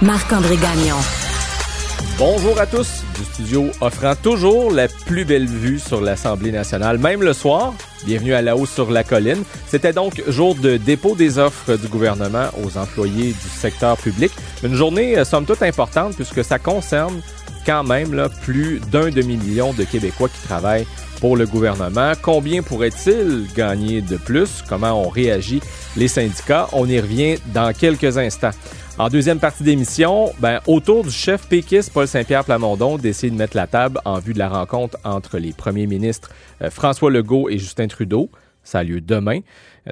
Marc-André Gagnon. Bonjour à tous du studio offrant toujours la plus belle vue sur l'Assemblée nationale, même le soir. Bienvenue à la hausse sur la colline. C'était donc jour de dépôt des offres du gouvernement aux employés du secteur public. Une journée euh, somme toute importante puisque ça concerne quand même plus d'un demi-million de Québécois qui travaillent pour le gouvernement. Combien pourrait-il gagner de plus? Comment ont réagi les syndicats? On y revient dans quelques instants. En deuxième partie d'émission, ben, autour du chef péquiste Paul Saint-Pierre Plamondon d'essayer de mettre la table en vue de la rencontre entre les premiers ministres euh, François Legault et Justin Trudeau. Ça a lieu demain.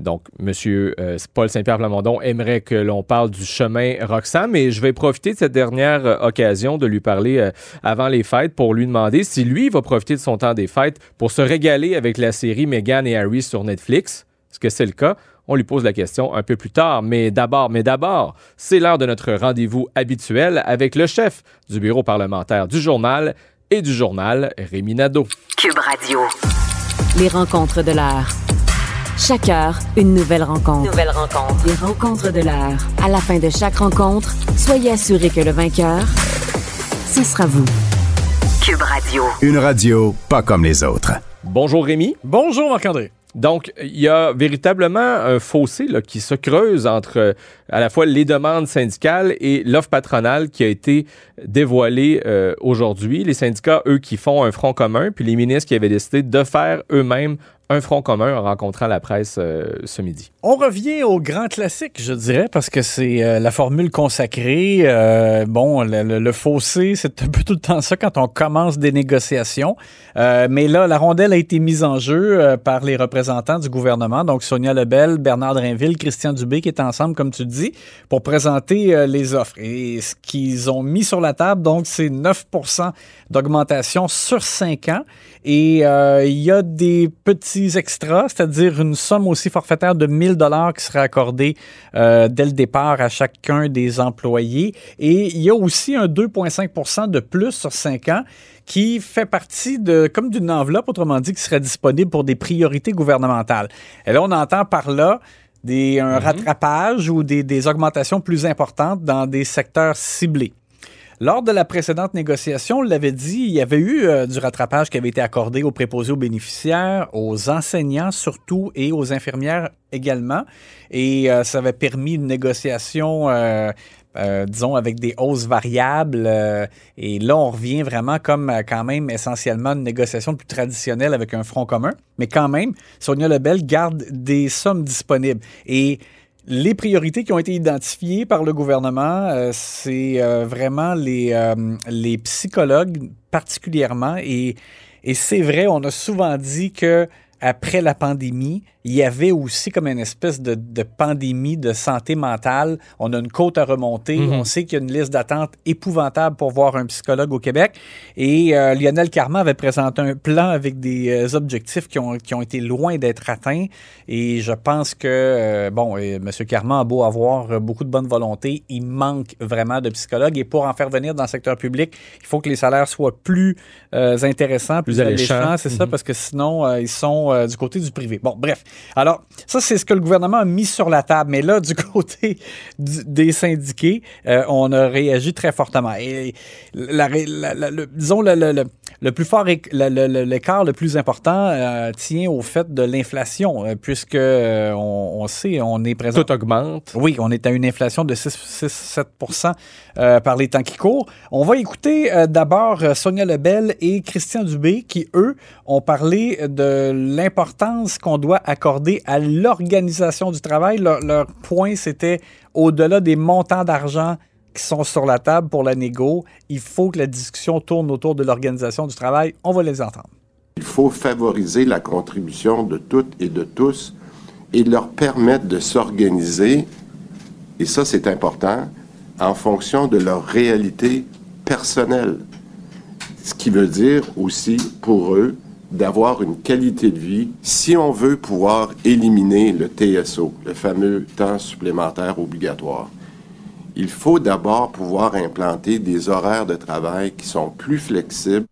Donc, M. Euh, Paul Saint-Pierre Plamondon aimerait que l'on parle du chemin Roxham, mais je vais profiter de cette dernière euh, occasion de lui parler avant les fêtes pour lui demander si lui va profiter de son temps des fêtes pour se régaler avec la série Meghan et Harry sur Netflix. Est-ce que c'est le cas? On lui pose la question un peu plus tard, mais d'abord, mais d'abord, c'est l'heure de notre rendez-vous habituel avec le chef du bureau parlementaire du journal et du journal, Rémi Nadeau. Cube Radio. Les rencontres de l'heure. Chaque heure, une nouvelle rencontre. Nouvelle rencontre. Les rencontres de l'heure. À la fin de chaque rencontre, soyez assurés que le vainqueur, ce sera vous. Cube Radio. Une radio pas comme les autres. Bonjour Rémi. Bonjour Marc-André. Donc, il y a véritablement un fossé qui se creuse entre euh, à la fois les demandes syndicales et l'offre patronale qui a été dévoilée euh, aujourd'hui. Les syndicats, eux, qui font un front commun, puis les ministres qui avaient décidé de faire eux-mêmes un front commun en rencontrant la presse euh, ce midi. On revient au grand classique, je dirais, parce que c'est euh, la formule consacrée. Euh, bon, le, fossé, c'est un peu tout le temps ça quand on commence des négociations. mais là, la rondelle a été mise en jeu par les représentants du gouvernement, donc Sonia Lebel, Bernard Drinville, Christian Dubé, qui est ensemble, comme tu dis, pour présenter les offres. Et ce qu'ils ont mis sur la table, donc, c'est 9% d'augmentation sur 5 ans. Et il y a des petits extras, c'est-à-dire une somme aussi forfaitaire de 1000 dollars qui sera accordée euh, dès le départ à chacun des employés. Et il y a aussi un 2,5% de plus sur 5 ans qui fait partie de comme d'une enveloppe, autrement dit, qui serait disponible pour des priorités gouvernementales. Et là, on entend par là des, un mm-hmm. rattrapage ou des, des augmentations plus importantes dans des secteurs ciblés. Lors de la précédente négociation, on l'avait dit, il y avait eu euh, du rattrapage qui avait été accordé aux préposés aux bénéficiaires, aux enseignants surtout et aux infirmières également. Et euh, ça avait permis une négociation euh, disons, avec des hausses variables. et là, on revient vraiment comme quand même essentiellement une négociation plus traditionnelle avec un front commun. Mais quand même, Sonia Lebel garde des sommes disponibles. Et les priorités qui ont été identifiées par le gouvernement, euh, c'est euh, vraiment les, euh, les psychologues particulièrement. Et c'est vrai, on a souvent dit que après la pandémie, il y avait aussi comme une espèce de, pandémie de santé mentale. On a une côte à remonter. Mhm. On sait qu'il y a une liste d'attente épouvantable pour voir un psychologue au Québec. Et euh, Lionel Carman avait présenté un plan avec des euh, objectifs qui ont, qui ont été loin d'être atteints. Et je pense que, euh, bon, M. Carman a beau avoir beaucoup de bonne volonté, il manque vraiment de psychologues. Et pour en faire venir dans le secteur public, il faut que les salaires soient plus intéressants, plus, alléchants. C'est ça, mhm. parce que sinon, ils sont sont euh, du côté du privé. Bon, bref. Alors, ça, c'est ce que le gouvernement a mis sur la table. Mais là, du côté du- des syndiqués, euh, on a réagi très fortement. Et la, la- la- le, disons, le, le- le- plus fort, éc- le- le- le- l'écart le plus important euh, tient au fait de l'inflation, puisque on, on sait, on est présent. Tout augmente. Oui, on est à une inflation de 6-7 euh, par les temps qui courent. On va écouter d'abord Sonia Lebel et Christian Dubé qui, eux, ont parlé de l'importance qu'on doit accorder à l'organisation du travail. Leur, point, c'était au-delà des montants d'argent qui sont sur la table pour la négo, il faut que la discussion tourne autour de l'organisation du travail. On va les entendre. Il faut favoriser la contribution de toutes et de tous et leur permettre de s'organiser, et ça c'est important, en fonction de leur réalité personnelle. Ce qui veut dire aussi pour eux d'avoir une qualité de vie si on veut pouvoir éliminer le TSO, le fameux temps supplémentaire obligatoire. Il faut d'abord pouvoir implanter des horaires de travail qui sont plus flexibles.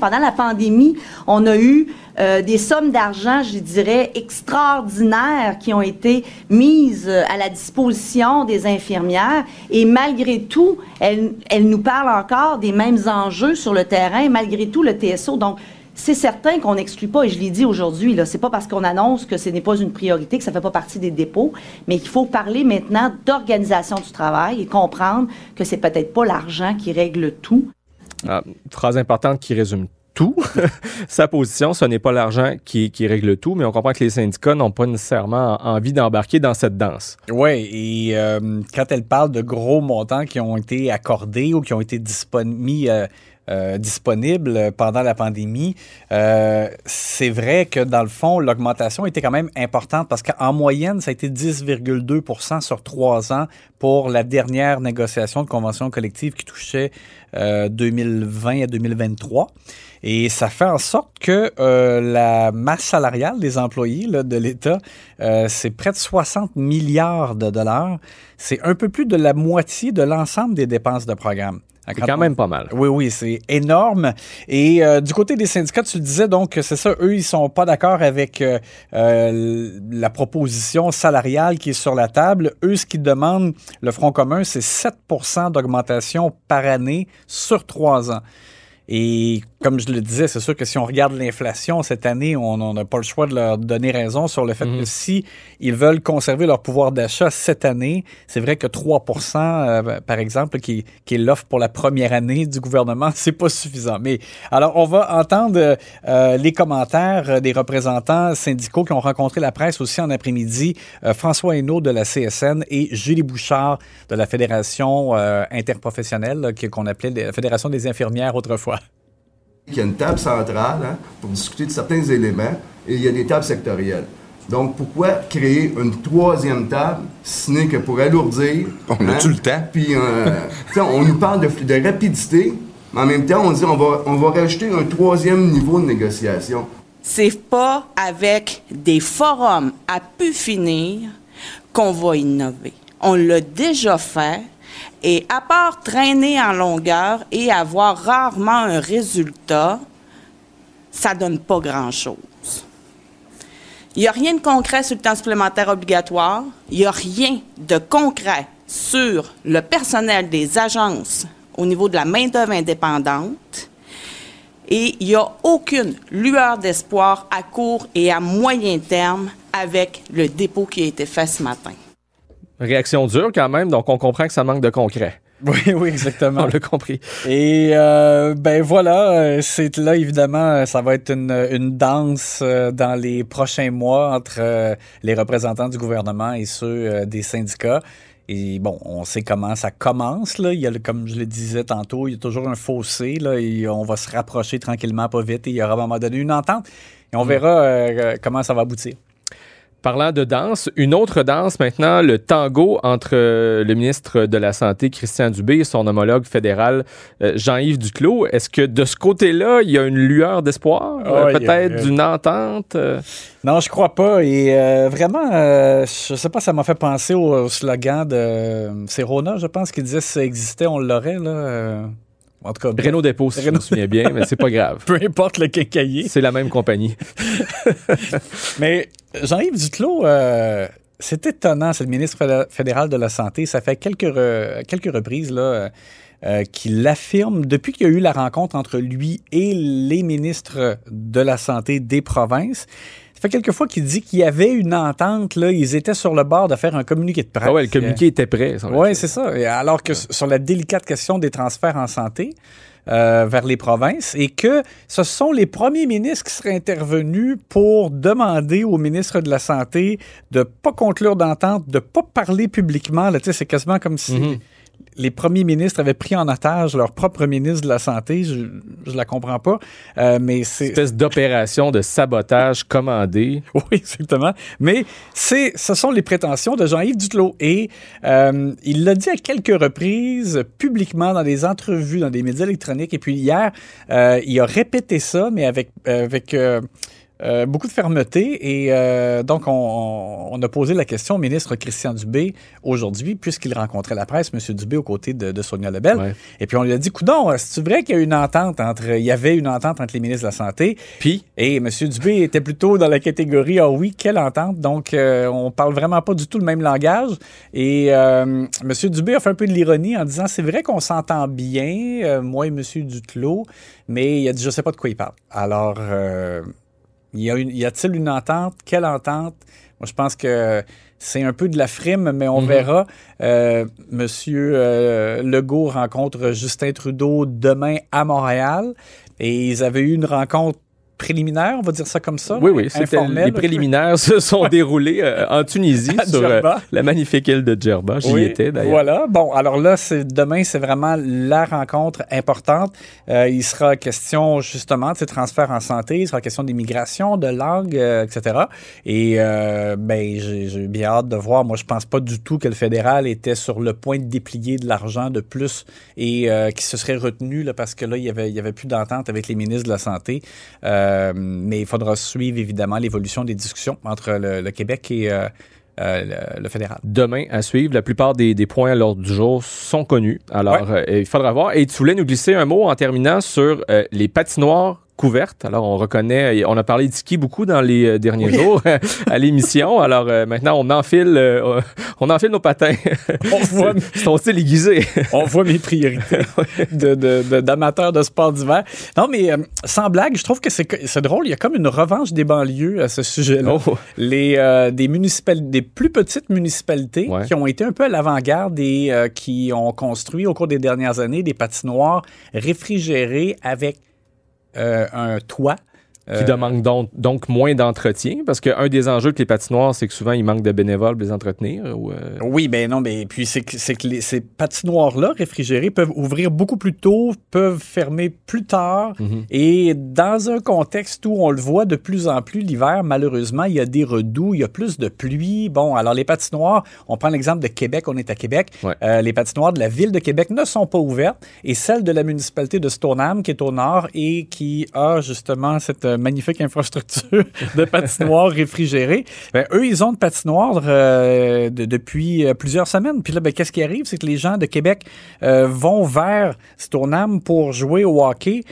Pendant la pandémie, on a eu euh, des sommes d'argent, je dirais, extraordinaires qui ont été mises euh, à la disposition des infirmières. Et malgré tout, elles, elles nous parlent encore des mêmes enjeux sur le terrain, malgré tout le TSO. Donc, c'est certain qu'on n'exclut pas, et je l'ai dit aujourd'hui, là, c'est pas parce qu'on annonce que ce n'est pas une priorité, que ça fait pas partie des dépôts, mais qu'il faut parler maintenant d'organisation du travail et comprendre que c'est peut-être pas l'argent qui règle tout. Ah, phrase importante qui résume tout. Sa position, ce n'est pas l'argent qui, qui règle tout, mais on comprend que les syndicats n'ont pas nécessairement envie d'embarquer dans cette danse. Oui, et euh, quand elle parle de gros montants qui ont été accordés ou qui ont été dispon- mis, euh, euh, disponibles pendant la pandémie, euh, c'est vrai que dans le fond, l'augmentation était quand même importante parce qu'en moyenne, ça a été 10,2% sur trois ans pour la dernière négociation de convention collective qui touchait euh, 2020 à 2023. Et ça fait en sorte que euh, la masse salariale des employés là, de l'État, euh, c'est près de 60 milliards de dollars. C'est un peu plus de la moitié de l'ensemble des dépenses de programme. C'est quand même pas mal. Oui, oui, c'est énorme. Et euh, du côté des syndicats, tu le disais, donc, c'est ça, eux, ils sont pas d'accord avec euh, euh, la proposition salariale qui est sur la table. Eux, ce qu'ils demandent, le Front commun, c'est 7% d'augmentation par année sur trois ans. Et comme je le disais, c'est sûr que si on regarde l'inflation cette année, on n'a pas le choix de leur donner raison sur le fait que si ils veulent conserver leur pouvoir d'achat cette année, c'est vrai que 3% euh, par exemple, qui, qui est l'offre pour la première année du gouvernement, c'est pas suffisant. Mais alors, on va entendre euh, les commentaires des représentants syndicaux qui ont rencontré la presse aussi en après-midi, euh, François Hainaut de la CSN et Julie Bouchard de la Fédération euh, interprofessionnelle, qu'on appelait la Fédération des infirmières autrefois. Il y a une table centrale hein, pour discuter de certains éléments et il y a des tables sectorielles. Donc, pourquoi créer une troisième table, si n'est que pour alourdir? hein? On a-tu le temps? Puis, euh, on nous parle de, de rapidité, mais en même temps, on dit on va, on va rajouter un troisième niveau de négociation. C'est pas avec des forums à pu finir qu'on va innover. On l'a déjà fait. Et à part traîner en longueur et avoir rarement un résultat, ça donne pas grand-chose. Il n'y a rien de concret sur le temps supplémentaire obligatoire. Il n'y a rien de concret sur le personnel des agences au niveau de la main-d'œuvre indépendante. Et il n'y a aucune lueur d'espoir à court et à moyen terme avec le dépôt qui a été fait ce matin. Réaction dure quand même, donc on comprend que ça manque de concret. Oui, oui, exactement. On l'a compris. Et euh, ben voilà, euh, c'est là évidemment, ça va être une, une danse euh, dans les prochains mois entre euh, les représentants du gouvernement et ceux euh, des syndicats. Et bon, on sait comment ça commence. Là. Il y a, comme je le disais tantôt, il y a toujours un fossé. Là, et on va se rapprocher tranquillement, pas vite. Et il y aura à un moment donné une entente. Et on verra euh, comment ça va aboutir. Parlant de danse, une autre danse maintenant, le tango entre euh, le ministre de la Santé, Christian Dubé, et son homologue fédéral, euh, Jean-Yves Duclos. Est-ce que de ce côté-là, il y a une lueur d'espoir? Euh, Ah, a- Peut-être d'une entente? Non, je crois pas. Et euh, vraiment, euh, je sais pas, ça m'a fait penser au, au slogan de c'est Rona, je pense, qui disait si ça existait, on l'aurait. Là. En tout cas, Renault Dépôt, si je me souviens bien, mais c'est pas grave. peu importe le quincaillier. C'est la même compagnie. Mais Jean-Yves Duclos, euh, c'est étonnant, c'est le ministre fédé- fédéral de la Santé. Ça fait quelques, re- quelques reprises là, euh, qu'il affirme, depuis qu'il y a eu la rencontre entre lui et les ministres de la Santé des provinces, fait quelques fois qu'il dit qu'il y avait une entente, là, ils étaient sur le bord de faire un communiqué de presse. Ah ouais, le communiqué était prêt. Oui, c'est ça. Alors que sur la délicate question des transferts en santé euh, vers les provinces, et que ce sont les premiers ministres qui seraient intervenus pour demander au ministre de la Santé de pas conclure d'entente, de pas parler publiquement. Là, c'est quasiment comme si Mhm. Les premiers ministres avaient pris en otage leur propre ministre de la Santé. Je, je la comprends pas, euh, mais c'est espèce d'opération de sabotage commandée. oui, exactement. Mais c'est, ce sont les prétentions de Jean-Yves Duclos. Et euh, il l'a dit à quelques reprises publiquement dans des entrevues, dans des médias électroniques. Et puis hier, euh, il a répété ça, mais avec, avec euh, beaucoup de fermeté. Et euh, donc, on, a posé la question au ministre Christian Dubé aujourd'hui, puisqu'il rencontrait la presse, M. Dubé, aux côtés de, de Sonia Lebel. Ouais. Et puis, on lui a dit, coudon, c'est vrai qu'il y a une entente entre, il y avait une entente entre les ministres de la Santé? Puis, Et M. Dubé était plutôt dans la catégorie Ah oui, quelle entente? Donc, euh, on parle vraiment pas du tout le même langage. Et euh, M. Dubé a fait un peu de l'ironie en disant C'est vrai qu'on s'entend bien, moi et M. Duclos, mais il a dit Je sais pas de quoi il parle. Alors, y a une- y a-t-il une entente? Quelle entente? Moi, je pense que c'est un peu de la frime, mais on Mhm. verra. Euh, Monsieur euh, Legault rencontre Justin Trudeau demain à Montréal. Et ils avaient eu une rencontre préliminaire, on va dire ça comme ça. oui, oui, c'était informelle, les préliminaires se sont déroulés euh, en Tunisie sur euh, la magnifique île de Djerba. J'y Oui, étais d'ailleurs. Voilà. Bon, alors là, c'est demain, c'est vraiment la rencontre importante. Euh, il sera question justement de ces transferts en santé, il sera question d'immigration, de langue, etc. Et euh, ben, j'ai bien hâte de voir. Moi, je pense pas du tout que le fédéral était sur le point de déplier de l'argent de plus et qui se serait retenu là, parce que là, il y avait, il y avait plus d'entente avec les ministres de la santé. Euh, mais il faudra suivre évidemment l'évolution des discussions entre le, le Québec et euh, euh, le, le fédéral. Demain à suivre, la plupart des, des points à l'ordre du jour sont connus. Alors, euh, il faudra voir. Et tu voulais nous glisser un mot en terminant sur euh, les patinoires couvertes. Alors, on reconnaît, on a parlé de ski beaucoup dans les euh, derniers jours à l'émission. Alors, euh, maintenant, on enfile, euh, on enfile nos patins. On voit, C'est ton style aiguisé. on voit mes priorités de, de, de- d'amateurs de sport d'hiver. Non, mais euh, sans blague, je trouve que c'est, drôle. Il y a comme une revanche des banlieues à ce sujet-là. Oh. Les, des, municipal- des plus petites municipalités Ouais. qui ont été un peu à l'avant-garde et qui ont construit au cours des dernières années des patinoires réfrigérées avec un toit. Qui Euh, demande donc, donc moins d'entretien. Parce qu'un des enjeux que les patinoires, c'est que souvent, il manque de bénévoles pour les entretenir. Ou, euh, Oui, ben non, mais puis c'est que, c'est que les- ces patinoires-là réfrigérées peuvent ouvrir beaucoup plus tôt, peuvent fermer plus tard. Mhm. Et dans un contexte où on le voit de plus en plus l'hiver, malheureusement, il y a des redoux, il y a plus de pluie. Bon, alors les patinoires, on prend l'exemple de Québec, on est à Québec. Ouais. Euh, les patinoires de la ville de Québec ne sont pas ouvertes et celle de la municipalité de Stoneham, qui est au nord et qui a justement cette euh, magnifique infrastructure de patinoires réfrigérées, ben, eux, ils ont de patinoires euh, de- depuis euh, plusieurs semaines. Puis là, ben, qu'est-ce qui arrive? C'est que les gens de Québec euh, vont vers Stoneham pour jouer au hockey.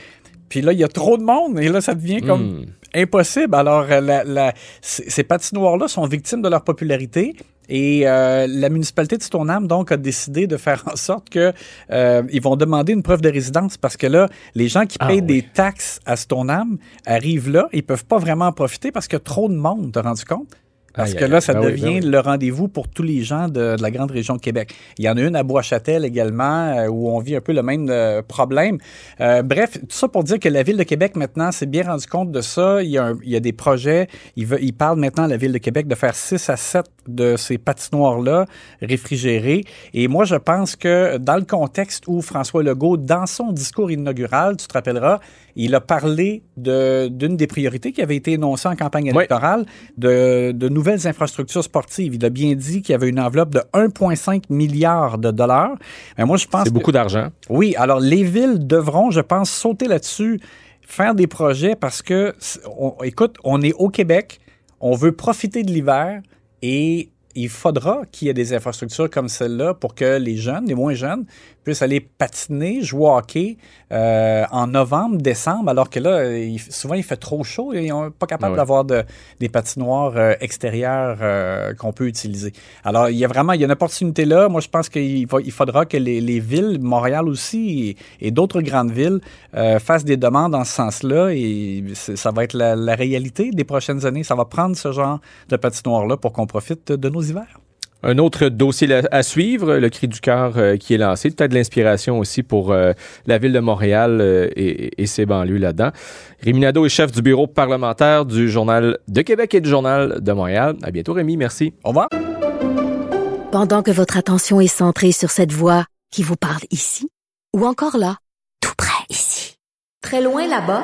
Puis là, il y a trop de monde et là, ça devient comme hmm. impossible. Alors, la- la- c- ces patinoires-là sont victimes de leur popularité. Et euh, la municipalité de Stoneham, donc, a décidé de faire en sorte que euh, ils vont demander une preuve de résidence parce que là, les gens qui Ah payent oui. des taxes à Stoneham arrivent là, ils peuvent pas vraiment en profiter parce a trop de monde, t'as rendu compte? Parce que là, ça Ben oui, devient ben oui. le rendez-vous pour tous les gens de, de la grande région de Québec. Il y en a une à Bois-Châtel également, euh, où on vit un peu le même euh, problème. Euh, bref, tout ça pour dire que la Ville de Québec, maintenant, s'est bien rendu compte de ça. Il y a, un- il y a des projets. Il, veut, il parle maintenant à la Ville de Québec de faire 6 à 7 de ces patinoires-là réfrigérés. Et moi, je pense que dans le contexte où François Legault, dans son discours inaugural, tu te rappelleras, il a parlé de- d'une des priorités qui avait été énoncée en campagne Oui. électorale, de, de nouvelles infrastructures sportives. Il a bien dit qu'il y avait une enveloppe de 1,5 milliard de dollars. Mais moi, je pense C'est beaucoup d'argent. oui, alors les villes devront, je pense, sauter là-dessus, faire des projets parce que, on- écoute, on est au Québec, on veut profiter de l'hiver et il faudra qu'il y ait des infrastructures comme celle-là pour que les jeunes, les moins jeunes, puissent aller patiner, jouer au hockey euh, en novembre, décembre, alors que là, il, souvent, il fait trop chaud et ils sont pas capables Ouais. d'avoir de, des patinoires euh, extérieures euh, qu'on peut utiliser. Alors, il y a vraiment il y a une opportunité là. Moi, je pense qu'il va- il faudra que les, les villes, Montréal aussi et, et d'autres grandes villes, fassent des demandes en ce sens-là et ça va être la, la réalité des prochaines années. Ça va prendre ce genre de patinoire-là pour qu'on profite de nos hivers? Un autre dossier à suivre, le cri du cœur euh, qui est lancé, peut-être de l'inspiration aussi pour euh, la ville de Montréal euh, et, et ses banlieues là-dedans. Rémi Nadeau est chef du bureau parlementaire du Journal de Québec et du Journal de Montréal. À bientôt, Rémi. Merci. Au revoir. Pendant que votre attention est centrée sur cette voix qui vous parle ici, ou encore là, tout près ici, très loin là-bas,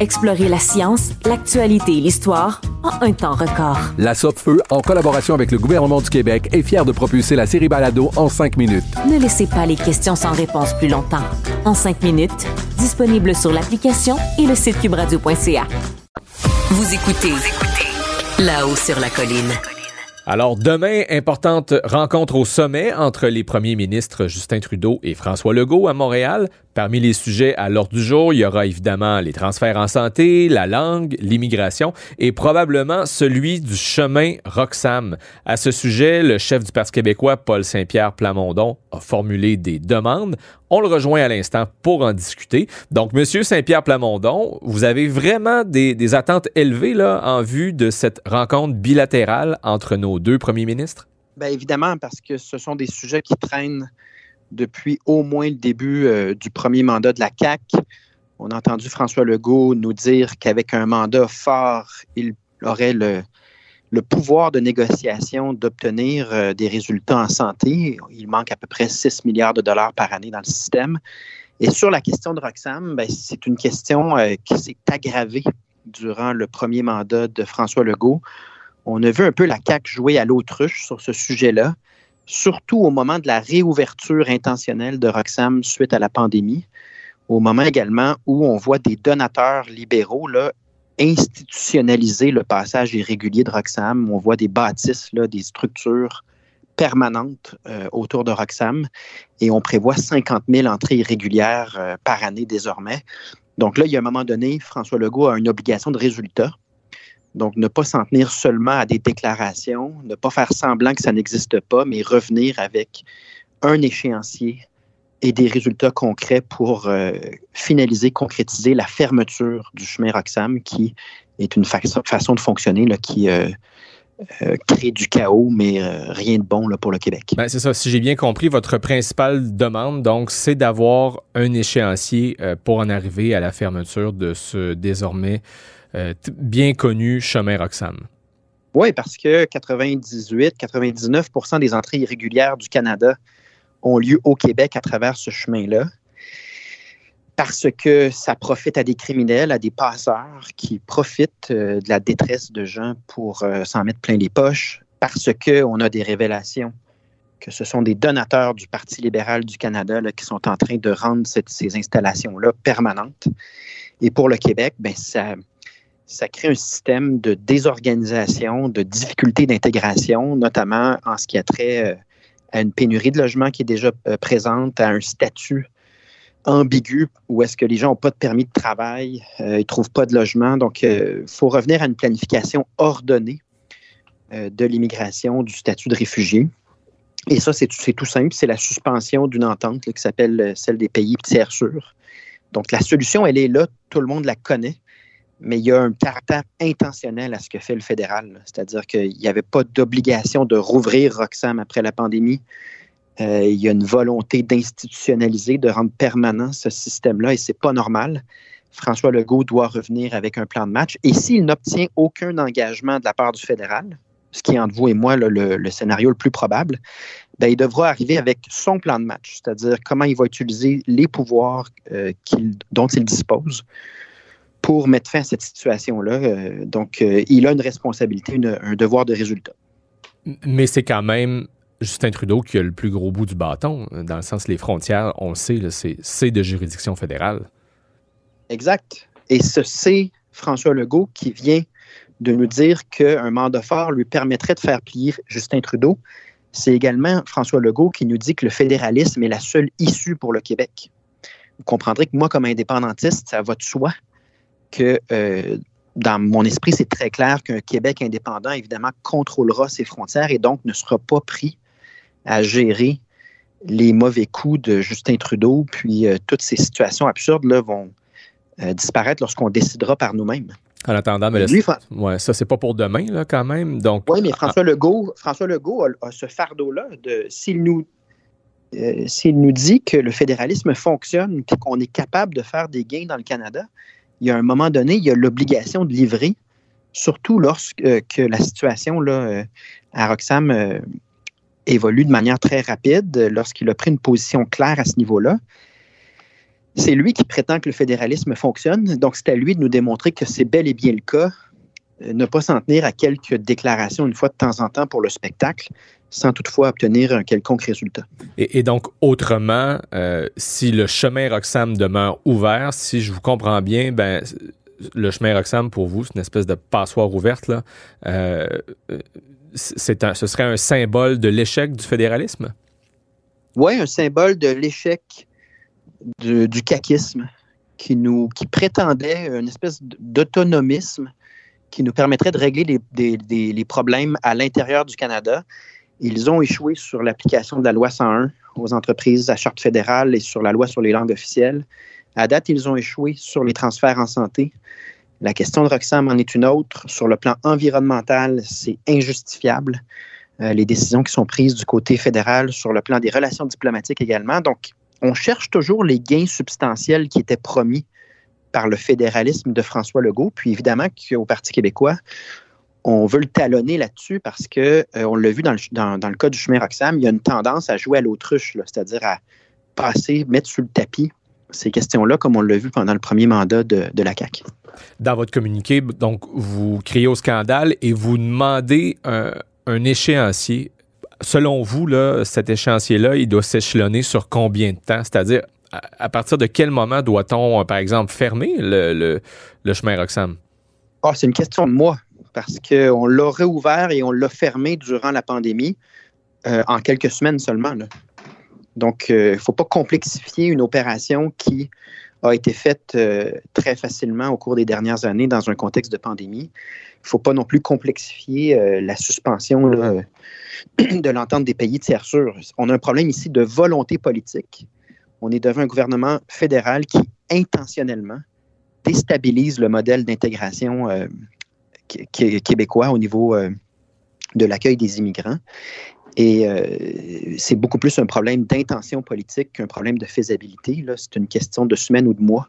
Explorez la science, l'actualité et l'histoire en un temps record. La Feu, en collaboration avec le gouvernement du Québec, est fière de propulser la série Balado en cinq minutes. Ne laissez pas les questions sans réponse plus longtemps. En cinq minutes, disponible sur l'application et le site cubradio.ca. Vous écoutez là-haut sur la colline. Alors demain, importante rencontre au sommet entre les premiers ministres Justin Trudeau et François Legault à Montréal. Parmi les sujets à l'ordre du jour, il y aura évidemment les transferts en santé, la langue, l'immigration et probablement celui du chemin Roxham. À ce sujet, le chef du Parti québécois, Paul Saint-Pierre Plamondon, a formulé des demandes. On le rejoint à l'instant pour en discuter. Donc, Monsieur Saint-Pierre Plamondon, vous avez vraiment des, des attentes élevées là, en vue de cette rencontre bilatérale entre nos deux premiers ministres? Bien évidemment, parce que ce sont des sujets qui traînent depuis au moins le début euh, du premier mandat de la CAC. On a entendu François Legault nous dire qu'avec un mandat fort, il aurait le, pouvoir de négociation d'obtenir euh, des résultats en santé. Il manque à peu près 6 milliards de dollars par année dans le système. Et sur la question de Roxham, ben, c'est une question euh, qui s'est aggravée durant le premier mandat de François Legault. On a vu un peu la CAQ jouer à l'autruche sur ce sujet-là, surtout au moment de la réouverture intentionnelle de Roxham suite à la pandémie, au moment également où on voit des donateurs libéraux là, institutionnaliser le passage irrégulier de Roxham. On voit des bâtisses, là, des structures permanentes euh, autour de Roxham et on prévoit 50 000 entrées irrégulières euh, par année désormais. Donc là, il y a un moment donné, François Legault a une obligation de résultat. Donc, ne pas s'en tenir seulement à des déclarations, ne pas faire semblant que ça n'existe pas, mais revenir avec un échéancier et des résultats concrets pour euh, finaliser, concrétiser la fermeture du chemin Roxham, qui est une fa façon de fonctionner qui euh, euh, crée du chaos, mais rien de bon pour le Québec. Ben, c'est ça. Si j'ai bien compris, votre principale demande, donc, c'est d'avoir un échéancier pour en arriver à la fermeture de ce désormais bien connu chemin Roxham. Oui, parce que 98-99 des entrées irrégulières du Canada ont lieu au Québec à travers ce chemin-là. Parce que ça profite à des criminels, à des passeurs qui profitent euh, de la détresse de gens pour euh, s'en mettre plein les poches. Parce qu'on a des révélations que ce sont des donateurs du Parti libéral du Canada qui sont en train de rendre ces installations-là permanentes. Et pour le Québec, ben, ça, ça crée un système de désorganisation, de difficulté d'intégration, notamment en ce qui a trait euh, à une pénurie de logements qui est déjà euh, présente, à un statut ambigu où est-ce que les gens n'ont pas de permis de travail, euh, ils ne trouvent pas de logement. Donc, il faut revenir à une planification ordonnée de l'immigration, du statut de réfugié. Et ça, c'est tout simple, c'est la suspension d'une entente qui s'appelle celle des pays tiers sûrs. Donc, la solution, elle est là, tout le monde la connaît mais il y a un caractère intentionnel à ce que fait le fédéral. C'est-à-dire qu'il n'y avait pas d'obligation de rouvrir Roxham après la pandémie. Euh, il y a une volonté d'institutionnaliser, de rendre permanent ce système-là, et c'est pas normal. François Legault doit revenir avec un plan de match. Et s'il n'obtient aucun engagement de la part du fédéral, ce qui est entre vous et moi le, scénario le plus probable, ben, il devra arriver avec son plan de match, c'est-à-dire comment il va utiliser les pouvoirs euh, dont il dispose pour mettre fin à cette situation-là. Euh, donc, euh, il a une responsabilité, une, un devoir de résultat. Mais c'est quand même Justin Trudeau qui a le plus gros bout du bâton, dans le sens les frontières, on le sait, c'est de juridiction fédérale. Exact. Et ce c'est François Legault qui vient de nous dire qu'un mandat fort lui permettrait de faire plier Justin Trudeau. C'est également François Legault qui nous dit que le fédéralisme est la seule issue pour le Québec. Vous comprendrez que moi, comme indépendantiste, ça va de soi que euh, dans mon esprit, c'est très clair qu'un Québec indépendant, évidemment, contrôlera ses frontières et donc ne sera pas pris à gérer les mauvais coups de Justin Trudeau, puis euh, toutes ces situations absurdes là, vont, euh, disparaître lorsqu'on décidera par nous-mêmes. En attendant, mais ouais, ça, c'est pas pour demain, là, quand même. Donc, oui, mais François Legault, François Legault a, ce fardeau-là de s'il nous, euh, s'il nous dit que le fédéralisme fonctionne, qu'on est capable de faire des gains dans le Canada, il y a un moment donné, il y a l'obligation de livrer, surtout lorsque que la situation là, à Roxham évolue de manière très rapide, lorsqu'il a pris une position claire à ce niveau-là. C'est lui qui prétend que le fédéralisme fonctionne, donc c'est à lui de nous démontrer que c'est bel et bien le cas, euh, ne pas s'en tenir à quelques déclarations une fois de temps en temps pour le spectacle, sans toutefois obtenir un quelconque résultat. Et, donc, autrement, euh, si le chemin Roxham demeure ouvert, si je vous comprends bien, ben, le chemin Roxham, pour vous, c'est une espèce de passoire ouverte, là. Euh, un, ce serait un symbole de l'échec du fédéralisme? Oui, un symbole de l'échec du, du caquisme qui, nous, qui prétendait une espèce d'autonomisme qui nous permettrait de régler les, problèmes à l'intérieur du Canada. Ils ont échoué sur l'application de la loi 101 aux entreprises à charte fédérale et sur la loi sur les langues officielles. À date, ils ont échoué sur les transferts en santé. La question de Roxham en est une autre. Sur le plan environnemental, c'est injustifiable. Euh, les décisions qui sont prises du côté fédéral sur le plan des relations diplomatiques également. Donc, on cherche toujours les gains substantiels qui étaient promis par le fédéralisme de François Legault. Puis évidemment qu'au Parti québécois, on veut le talonner là-dessus parce que euh, on l'a vu dans le, dans, le, cas du chemin Roxham, il y a une tendance à jouer à l'autruche, c'est-à-dire à passer, mettre sur le tapis ces questions-là, comme on l'a vu pendant le premier mandat de, de, la CAQ. Dans votre communiqué, donc, vous criez au scandale et vous demandez un, un échéancier selon vous, là, cet échéancier-là, il doit s'échelonner sur combien de temps? C'est-à-dire, à, partir de quel moment doit-on, euh, par exemple, fermer le, chemin Roxham? Ah, c'est une question de moi, parce qu'on l'a réouvert et on l'a fermé durant la pandémie euh, en quelques semaines seulement. Donc, il euh, ne faut pas complexifier une opération qui a été faite très facilement au cours des dernières années dans un contexte de pandémie. Il ne faut pas non plus complexifier la suspension de l'entente des pays tiers sûrs. On a un problème ici de volonté politique. On est devant un gouvernement fédéral qui intentionnellement déstabilise le modèle d'intégration euh, québécois au niveau euh, de l'accueil des immigrants. Et euh, c'est beaucoup plus un problème d'intention politique qu'un problème de faisabilité. C'est une question de semaines ou de mois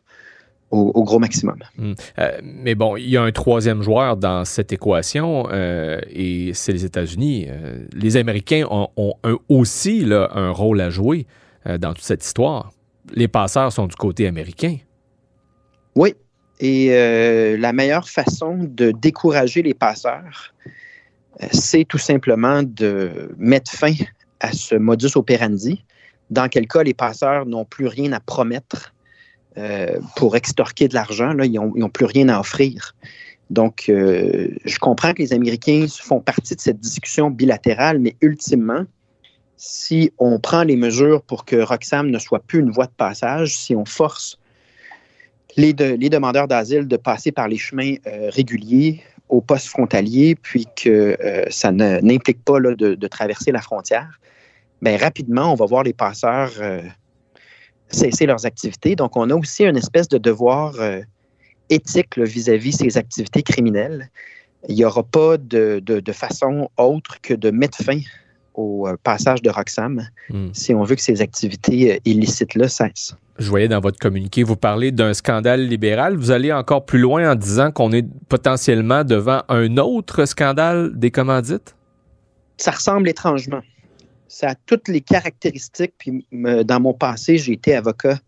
au, gros maximum. Hmm. Euh, mais bon, il y a un troisième joueur dans cette équation euh, et c'est les États-Unis. Les Américains ont, aussi là, un rôle à jouer dans toute cette histoire. Les passeurs sont du côté américain. Oui, et la meilleure façon de décourager les passeurs, c'est tout simplement de mettre fin à ce modus operandi, dans quel cas les passeurs n'ont plus rien à promettre euh, pour extorquer de l'argent. Là, ils n'ont plus rien à offrir. Donc, euh, je comprends que les Américains font partie de cette discussion bilatérale, mais ultimement, si on prend les mesures pour que Roxham ne soit plus une voie de passage, si on force les, demandeurs d'asile de passer par les chemins euh, réguliers au poste frontalier, puis que ça n'implique pas de, traverser la frontière, bien rapidement, on va voir les passeurs cesser leurs activités. Donc, on a aussi une espèce de devoir euh, éthique vis-à-vis ces activités criminelles. Il n'y aura pas de- de façon autre que de mettre fin au euh, passage de Roxham Hmm. si on veut que ces activités euh, illicites-là cessent. Je voyais dans votre communiqué, vous parlez d'un scandale libéral. Vous allez encore plus loin en disant qu'on est potentiellement devant un autre scandale des commandites? ça ressemble étrangement. Ça a toutes les caractéristiques. Puis dans mon passé, j'ai été avocat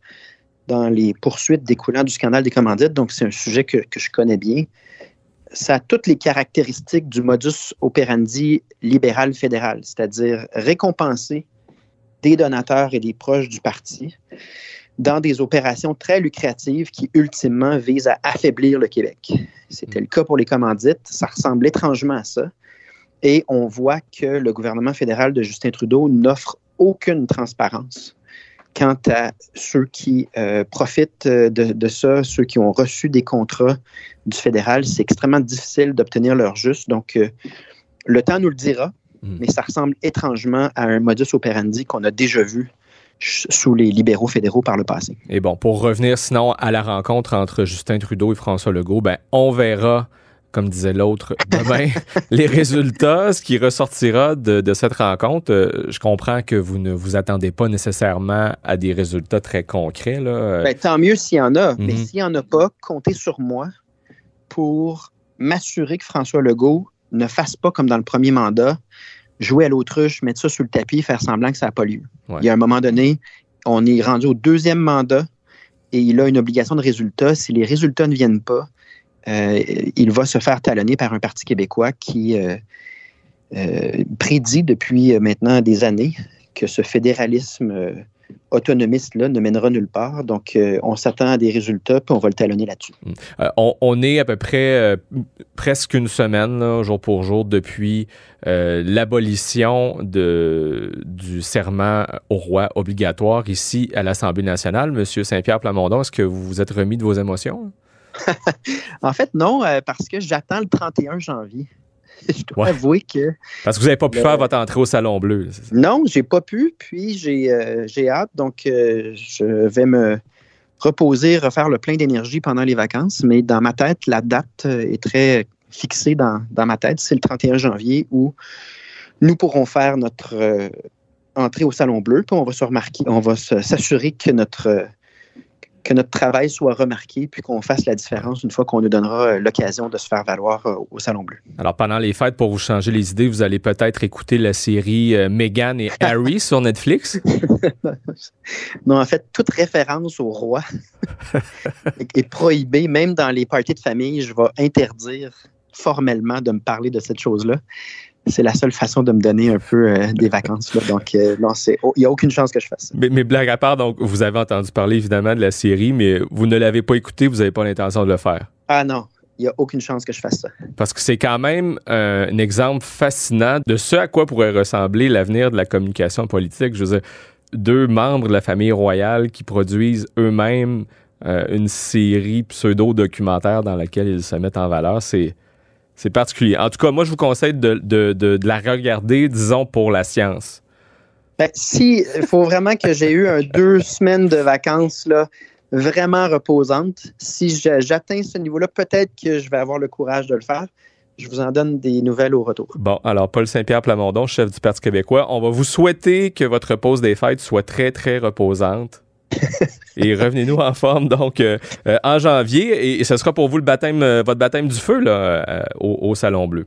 dans les poursuites découlant du scandale des commandites, donc c'est un sujet que, que je connais bien. Ça a toutes les caractéristiques du modus operandi libéral fédéral, c'est-à-dire récompenser des donateurs et des proches du parti dans des opérations très lucratives qui ultimement visent à affaiblir le Québec. C'était le cas pour les commandites. Ça ressemble étrangement à ça. Et on voit que le gouvernement fédéral de Justin Trudeau n'offre aucune transparence quant à ceux qui euh, profitent euh, de, de ça, ceux qui ont reçu des contrats du fédéral. C'est extrêmement difficile d'obtenir leur juste. Donc, euh, le temps nous le dira, mais ça ressemble étrangement à un modus operandi qu'on a déjà vu sous les libéraux fédéraux par le passé. Et bon, pour revenir sinon à la rencontre entre Justin Trudeau et François Legault, ben, on verra, comme disait l'autre, demain, les résultats, ce qui ressortira de, de cette rencontre. Euh, je comprends que vous ne vous attendez pas nécessairement à des résultats très concrets. Là. Ben, tant mieux s'il y en a, mais Mhm. s'il n'y en a pas, comptez sur moi pour m'assurer que François Legault ne fasse pas comme dans le premier mandat, jouer à l'autruche, mettre ça sous le tapis, faire semblant que ça n'a pas lieu. Ouais. Il y a un moment donné, on est rendu au deuxième mandat et il a une obligation de résultat. Si les résultats ne viennent pas, euh, il va se faire talonner par un Parti québécois qui euh, euh, prédit depuis maintenant des années que ce fédéralisme autonomiste-là ne mènera nulle part. Donc, on s'attend à des résultats, puis on va le talonner là-dessus. Euh, on, est à peu près presque une semaine, jour pour jour, depuis l'abolition du serment au roi obligatoire ici à l'Assemblée nationale. Monsieur Saint-Pierre Plamondon, est-ce que vous vous êtes remis de vos émotions? En fait, non, euh, parce que j'attends le 31 janvier. Je dois Ouais. avouer que Parce que vous n'avez pas pu Le- faire votre entrée au Salon Bleu. ça? non, j'ai pas pu, puis j'ai euh, hâte, donc euh, je vais me reposer, refaire le plein d'énergie pendant les vacances, mais dans ma tête, la date est très fixée dans, dans ma tête. C'est le 31 janvier où nous pourrons faire notre euh, entrée au Salon Bleu, puis on va se remarquer, on va s'assurer que notre que notre travail soit remarqué, puis qu'on fasse la différence une fois qu'on nous donnera euh, l'occasion de se faire valoir euh, au Salon Bleu. Alors, pendant les fêtes, pour vous changer les idées, vous allez peut-être écouter la série euh, Meghan et Harry sur Netflix. Non, en fait, toute référence au roi est- est prohibée, même dans les parties de famille. Je vais interdire formellement de me parler de cette chose-là. C'est la seule façon de me donner un peu euh, des vacances. là. Donc, euh, non, c'est- oh, il n'y a aucune chance que je fasse ça. Mais, mais blague à part, donc, vous avez entendu parler évidemment de la série, mais vous ne l'avez pas écouté, vous n'avez pas l'intention de le faire. Ah non, il n'y a aucune chance que je fasse ça. Parce que c'est quand même euh, un exemple fascinant de ce à quoi pourrait ressembler l'avenir de la communication politique. Je veux dire, deux membres de la famille royale qui produisent eux-mêmes une série pseudo-documentaire dans laquelle ils se mettent en valeur, c'est, c'est particulier. En tout cas, moi, je vous conseille de, de- de- de la regarder, disons, pour la science. Ben, si il faut vraiment que j'ai eu un deux semaines de vacances là, vraiment reposantes, si j'atteins ce niveau-là, peut-être que je vais avoir le courage de le faire. Je vous en donne des nouvelles au retour. Bon, alors Paul Saint-Pierre Plamondon, chef du Parti québécois, on va vous souhaiter que votre pause des fêtes soit très, très reposante. et revenez-nous en forme donc euh, euh, en janvier et, et ce sera pour vous le baptême, euh, votre baptême du feu là, au, au Salon Bleu.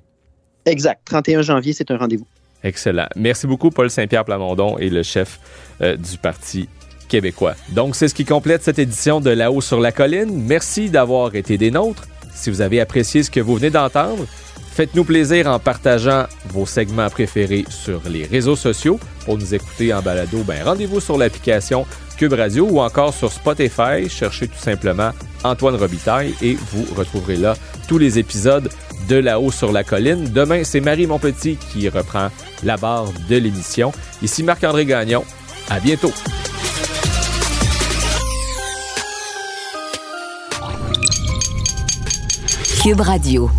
Exact. 31 janvier, c'est un rendez-vous. Excellent. Merci beaucoup, Paul Saint-Pierre Plamondon et le chef du Parti québécois. Donc, c'est ce qui complète cette édition de La haut sur la colline. Merci d'avoir été des nôtres. Si vous avez apprécié ce que vous venez d'entendre, faites-nous plaisir en partageant vos segments préférés sur les réseaux sociaux. Pour nous écouter en balado, ben, rendez-vous sur l'application Cube Radio ou encore sur Spotify. Cherchez tout simplement Antoine Robitaille et vous retrouverez là tous les épisodes de La haut sur la colline. Demain, c'est Marie Monpetit qui reprend la barre de l'émission. Ici Marc-André Gagnon. À bientôt. Cube Radio.